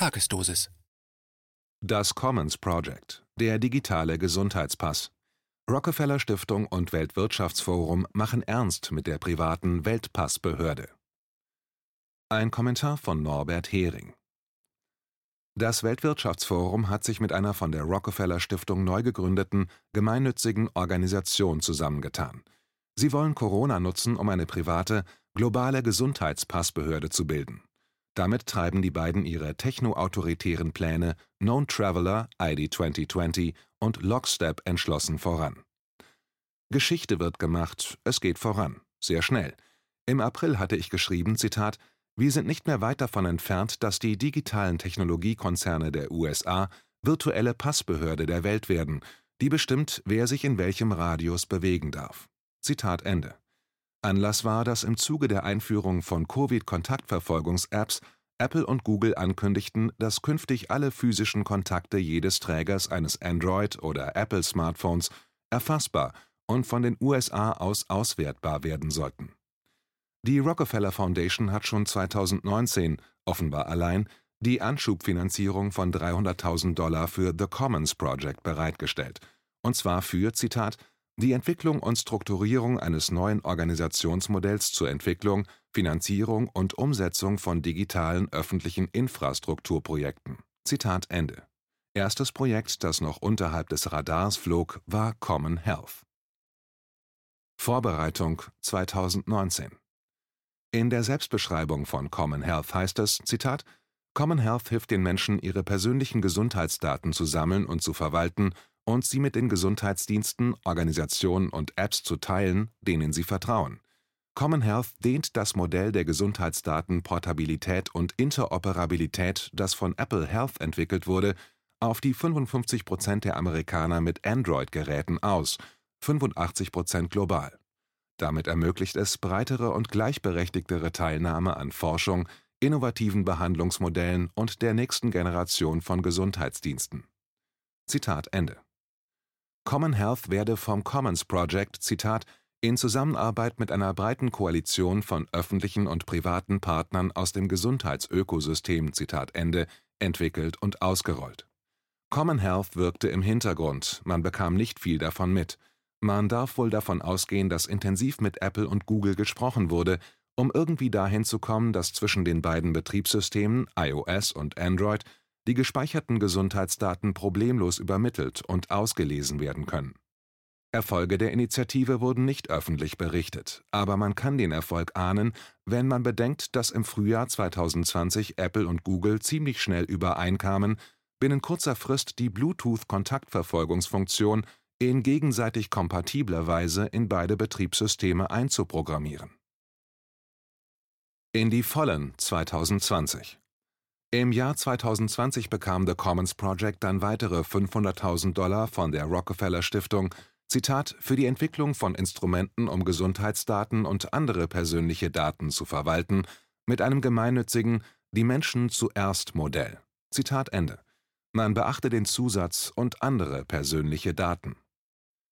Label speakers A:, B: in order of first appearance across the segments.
A: Tagesdosis.
B: Das Commons Project, der digitale Gesundheitspass. Rockefeller Stiftung und Weltwirtschaftsforum machen ernst mit der privaten Weltpassbehörde. Ein Kommentar von Norbert Hering. Das Weltwirtschaftsforum hat sich mit einer von der Rockefeller Stiftung neu gegründeten gemeinnützigen Organisation zusammengetan. Sie wollen Corona nutzen, um eine private, globale Gesundheitspassbehörde zu bilden. Damit treiben die beiden ihre techno-autoritären Pläne Known Traveler ID 2020 und Lockstep entschlossen voran. Geschichte wird gemacht, es geht voran, sehr schnell. Im April hatte ich geschrieben, Zitat, wir sind nicht mehr weit davon entfernt, dass die digitalen Technologiekonzerne der USA virtuelle Passbehörde der Welt werden, die bestimmt, wer sich in welchem Radius bewegen darf. Zitat Ende. Anlass war, dass im Zuge der Einführung von Covid-Kontaktverfolgungs-Apps Apple und Google ankündigten, dass künftig alle physischen Kontakte jedes Trägers eines Android oder Apple-Smartphones erfassbar und von den USA aus auswertbar werden sollten. Die Rockefeller Foundation hat schon 2019, offenbar allein, die Anschubfinanzierung von 300.000 Dollar für The Commons Project bereitgestellt, und zwar für, Zitat, die Entwicklung und Strukturierung eines neuen Organisationsmodells zur Entwicklung, Finanzierung und Umsetzung von digitalen öffentlichen Infrastrukturprojekten. Zitat Ende. Erstes Projekt, das noch unterhalb des Radars flog, war Common Health. Vorbereitung 2019 In der Selbstbeschreibung von Common Health heißt es, Common Health hilft den Menschen, ihre persönlichen Gesundheitsdaten zu sammeln und zu verwalten und sie mit den Gesundheitsdiensten, Organisationen und Apps zu teilen, denen sie vertrauen. Common Health dehnt das Modell der Gesundheitsdaten-Portabilität und Interoperabilität, das von Apple Health entwickelt wurde, auf die 55 Prozent der Amerikaner mit Android-Geräten aus, 85 Prozent global. Damit ermöglicht es breitere und gleichberechtigtere Teilnahme an Forschung, innovativen Behandlungsmodellen und der nächsten Generation von Gesundheitsdiensten. Zitat Ende Common Health werde vom Commons Project, Zitat, in Zusammenarbeit mit einer breiten Koalition von öffentlichen und privaten Partnern aus dem Gesundheitsökosystem, Zitat entwickelt und ausgerollt. Common Health wirkte im Hintergrund, man bekam nicht viel davon mit. Man darf wohl davon ausgehen, dass intensiv mit Apple und Google gesprochen wurde, um irgendwie dahin zu kommen, dass zwischen den beiden Betriebssystemen iOS und Android die gespeicherten Gesundheitsdaten problemlos übermittelt und ausgelesen werden können. Erfolge der Initiative wurden nicht öffentlich berichtet, aber man kann den Erfolg ahnen, wenn man bedenkt, dass im Frühjahr 2020 Apple und Google ziemlich schnell übereinkamen, binnen kurzer Frist die Bluetooth-Kontaktverfolgungsfunktion in gegenseitig kompatibler Weise in beide Betriebssysteme einzuprogrammieren. In die Vollen 2020 im Jahr 2020 bekam The Commons Project dann weitere 500.000 Dollar von der Rockefeller Stiftung, Zitat, für die Entwicklung von Instrumenten, um Gesundheitsdaten und andere persönliche Daten zu verwalten, mit einem gemeinnützigen Die Menschen zuerst Modell. Zitat Ende. Man beachte den Zusatz und andere persönliche Daten.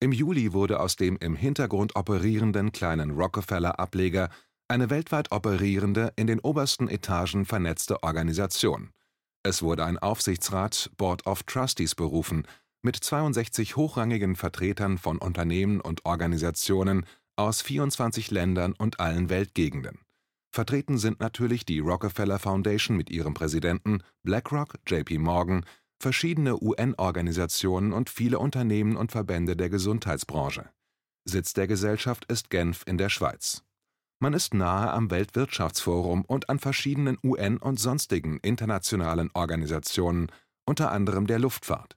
B: Im Juli wurde aus dem im Hintergrund operierenden kleinen Rockefeller-Ableger eine weltweit operierende, in den obersten Etagen vernetzte Organisation. Es wurde ein Aufsichtsrat (Board of Trustees) berufen, mit 62 hochrangigen Vertretern von Unternehmen und Organisationen aus 24 Ländern und allen Weltgegenden. Vertreten sind natürlich die Rockefeller Foundation mit ihrem Präsidenten, BlackRock, JP Morgan, verschiedene UN-Organisationen und viele Unternehmen und Verbände der Gesundheitsbranche. Sitz der Gesellschaft ist Genf in der Schweiz man ist nahe am Weltwirtschaftsforum und an verschiedenen UN und sonstigen internationalen Organisationen, unter anderem der Luftfahrt.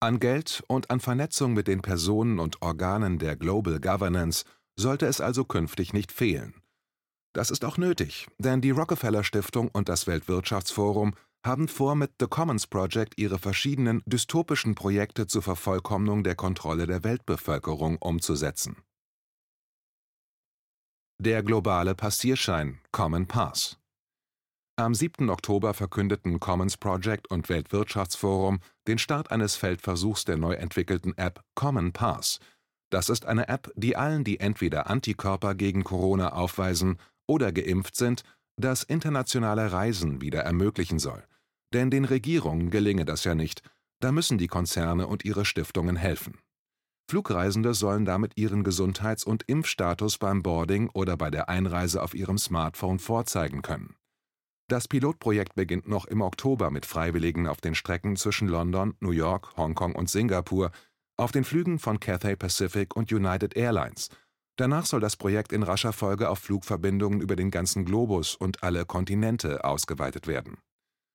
B: An Geld und an Vernetzung mit den Personen und Organen der Global Governance sollte es also künftig nicht fehlen. Das ist auch nötig, denn die Rockefeller Stiftung und das Weltwirtschaftsforum haben vor, mit The Commons Project ihre verschiedenen dystopischen Projekte zur Vervollkommnung der Kontrolle der Weltbevölkerung umzusetzen der globale Passierschein Common Pass. Am 7. Oktober verkündeten Commons Project und Weltwirtschaftsforum den Start eines Feldversuchs der neu entwickelten App Common Pass. Das ist eine App, die allen, die entweder Antikörper gegen Corona aufweisen oder geimpft sind, das internationale Reisen wieder ermöglichen soll. Denn den Regierungen gelinge das ja nicht, da müssen die Konzerne und ihre Stiftungen helfen. Flugreisende sollen damit ihren Gesundheits- und Impfstatus beim Boarding oder bei der Einreise auf ihrem Smartphone vorzeigen können. Das Pilotprojekt beginnt noch im Oktober mit Freiwilligen auf den Strecken zwischen London, New York, Hongkong und Singapur, auf den Flügen von Cathay Pacific und United Airlines. Danach soll das Projekt in rascher Folge auf Flugverbindungen über den ganzen Globus und alle Kontinente ausgeweitet werden.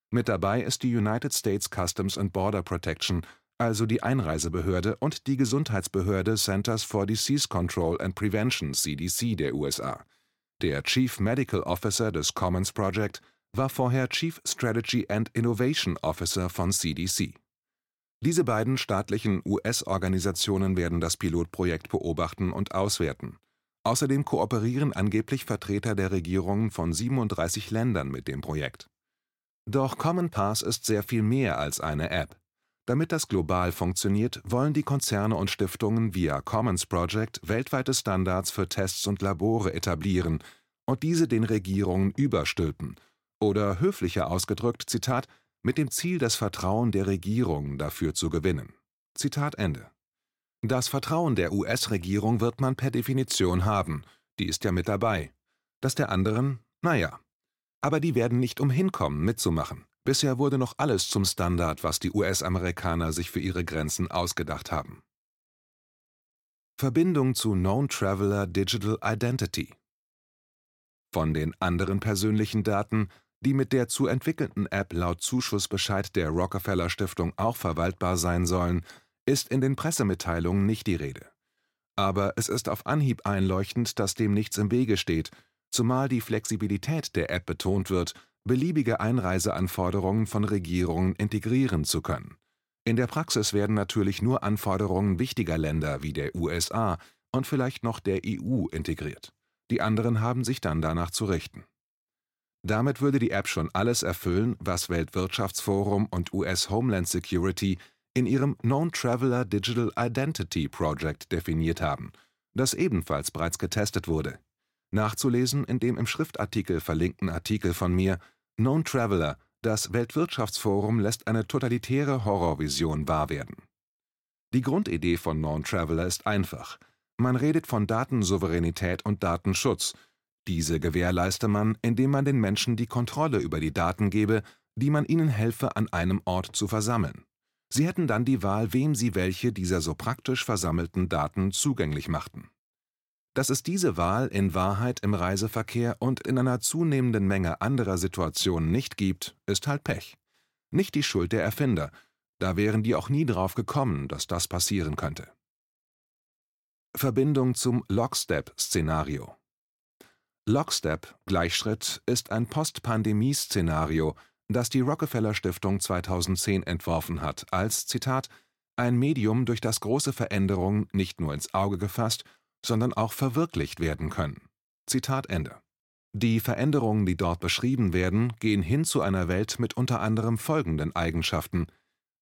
B: Mit dabei ist die United States Customs and Border Protection, also die Einreisebehörde und die Gesundheitsbehörde Centers for Disease Control and Prevention CDC der USA. Der Chief Medical Officer des Commons Project war vorher Chief Strategy and Innovation Officer von CDC. Diese beiden staatlichen US-Organisationen werden das Pilotprojekt beobachten und auswerten. Außerdem kooperieren angeblich Vertreter der Regierungen von 37 Ländern mit dem Projekt. Doch Common Pass ist sehr viel mehr als eine App. Damit das global funktioniert, wollen die Konzerne und Stiftungen via Commons Project weltweite Standards für Tests und Labore etablieren und diese den Regierungen überstülpen – oder höflicher ausgedrückt, Zitat, mit dem Ziel, das Vertrauen der Regierung dafür zu gewinnen. Zitat Ende. Das Vertrauen der US-Regierung wird man per Definition haben, die ist ja mit dabei. Das der anderen, naja. Aber die werden nicht umhinkommen, mitzumachen. Bisher wurde noch alles zum Standard, was die US-Amerikaner sich für ihre Grenzen ausgedacht haben. Verbindung zu Known Traveler Digital Identity Von den anderen persönlichen Daten die mit der zu entwickelnden App laut Zuschussbescheid der Rockefeller Stiftung auch verwaltbar sein sollen, ist in den Pressemitteilungen nicht die Rede. Aber es ist auf Anhieb einleuchtend, dass dem nichts im Wege steht, zumal die Flexibilität der App betont wird, beliebige Einreiseanforderungen von Regierungen integrieren zu können. In der Praxis werden natürlich nur Anforderungen wichtiger Länder wie der USA und vielleicht noch der EU integriert. Die anderen haben sich dann danach zu richten. Damit würde die App schon alles erfüllen, was Weltwirtschaftsforum und US Homeland Security in ihrem Known Traveler Digital Identity Project definiert haben, das ebenfalls bereits getestet wurde. Nachzulesen in dem im Schriftartikel verlinkten Artikel von mir Known Traveler, das Weltwirtschaftsforum lässt eine totalitäre Horrorvision wahr werden. Die Grundidee von Known Traveler ist einfach. Man redet von Datensouveränität und Datenschutz – diese gewährleiste man, indem man den Menschen die Kontrolle über die Daten gebe, die man ihnen helfe, an einem Ort zu versammeln. Sie hätten dann die Wahl, wem sie welche dieser so praktisch versammelten Daten zugänglich machten. Dass es diese Wahl in Wahrheit im Reiseverkehr und in einer zunehmenden Menge anderer Situationen nicht gibt, ist halt Pech. Nicht die Schuld der Erfinder, da wären die auch nie drauf gekommen, dass das passieren könnte. Verbindung zum Lockstep-Szenario Lockstep (Gleichschritt) ist ein Post-Pandemie-Szenario, das die Rockefeller Stiftung 2010 entworfen hat, als Zitat ein Medium, durch das große Veränderungen nicht nur ins Auge gefasst, sondern auch verwirklicht werden können. Zitat Ende. Die Veränderungen, die dort beschrieben werden, gehen hin zu einer Welt mit unter anderem folgenden Eigenschaften: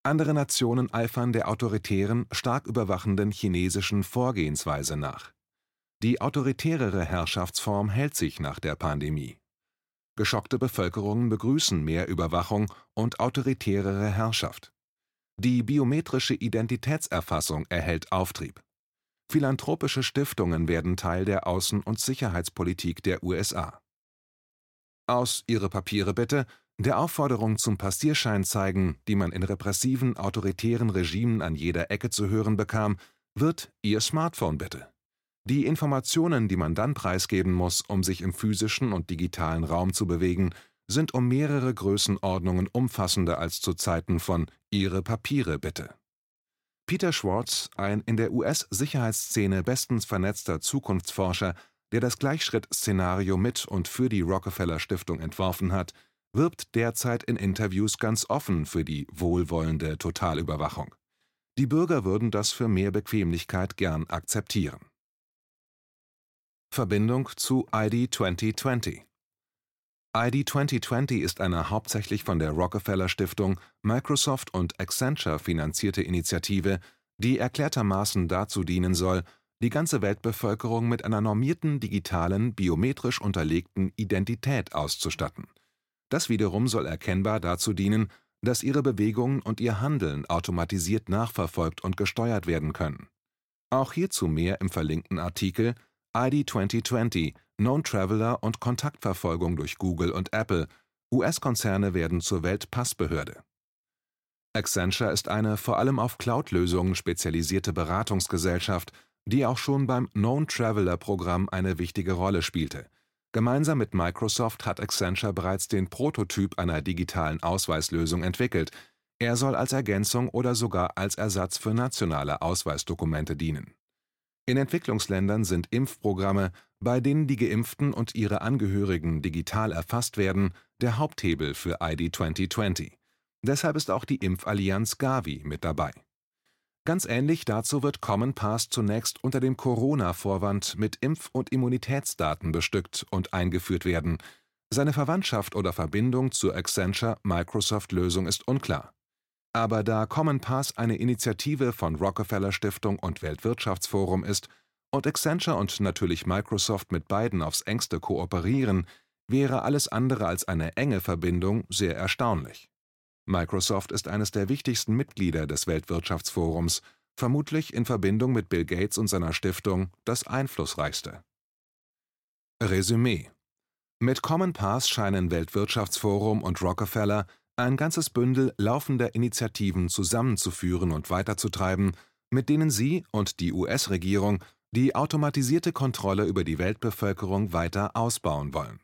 B: Andere Nationen eifern der autoritären, stark überwachenden chinesischen Vorgehensweise nach die autoritärere Herrschaftsform hält sich nach der Pandemie. Geschockte Bevölkerungen begrüßen mehr Überwachung und autoritärere Herrschaft. Die biometrische Identitätserfassung erhält Auftrieb. Philanthropische Stiftungen werden Teil der Außen- und Sicherheitspolitik der USA. Aus Ihre Papiere bitte der Aufforderung zum Passierschein zeigen, die man in repressiven autoritären Regimen an jeder Ecke zu hören bekam, wird Ihr Smartphone bitte. Die Informationen, die man dann preisgeben muss, um sich im physischen und digitalen Raum zu bewegen, sind um mehrere Größenordnungen umfassender als zu Zeiten von Ihre Papiere bitte. Peter Schwartz, ein in der US-Sicherheitsszene bestens vernetzter Zukunftsforscher, der das Gleichschritt-Szenario mit und für die Rockefeller Stiftung entworfen hat, wirbt derzeit in Interviews ganz offen für die wohlwollende Totalüberwachung. Die Bürger würden das für mehr Bequemlichkeit gern akzeptieren. Verbindung zu ID 2020 ID 2020 ist eine hauptsächlich von der Rockefeller Stiftung, Microsoft und Accenture finanzierte Initiative, die erklärtermaßen dazu dienen soll, die ganze Weltbevölkerung mit einer normierten digitalen, biometrisch unterlegten Identität auszustatten. Das wiederum soll erkennbar dazu dienen, dass ihre Bewegungen und ihr Handeln automatisiert nachverfolgt und gesteuert werden können. Auch hierzu mehr im verlinkten Artikel ID 2020 Known Traveler und Kontaktverfolgung durch Google und Apple. US-Konzerne werden zur Weltpassbehörde. Accenture ist eine vor allem auf Cloud-Lösungen spezialisierte Beratungsgesellschaft, die auch schon beim Known Traveler Programm eine wichtige Rolle spielte. Gemeinsam mit Microsoft hat Accenture bereits den Prototyp einer digitalen Ausweislösung entwickelt. Er soll als Ergänzung oder sogar als Ersatz für nationale Ausweisdokumente dienen. In Entwicklungsländern sind Impfprogramme, bei denen die Geimpften und ihre Angehörigen digital erfasst werden, der Haupthebel für ID 2020. Deshalb ist auch die Impfallianz Gavi mit dabei. Ganz ähnlich dazu wird Common Pass zunächst unter dem Corona-Vorwand mit Impf- und Immunitätsdaten bestückt und eingeführt werden. Seine Verwandtschaft oder Verbindung zur Accenture-Microsoft-Lösung ist unklar. Aber da Common Pass eine Initiative von Rockefeller Stiftung und Weltwirtschaftsforum ist und Accenture und natürlich Microsoft mit beiden aufs engste kooperieren, wäre alles andere als eine enge Verbindung sehr erstaunlich. Microsoft ist eines der wichtigsten Mitglieder des Weltwirtschaftsforums, vermutlich in Verbindung mit Bill Gates und seiner Stiftung das einflussreichste. Resümee Mit Common Pass scheinen Weltwirtschaftsforum und Rockefeller ein ganzes Bündel laufender Initiativen zusammenzuführen und weiterzutreiben, mit denen sie und die US-Regierung die automatisierte Kontrolle über die Weltbevölkerung weiter ausbauen wollen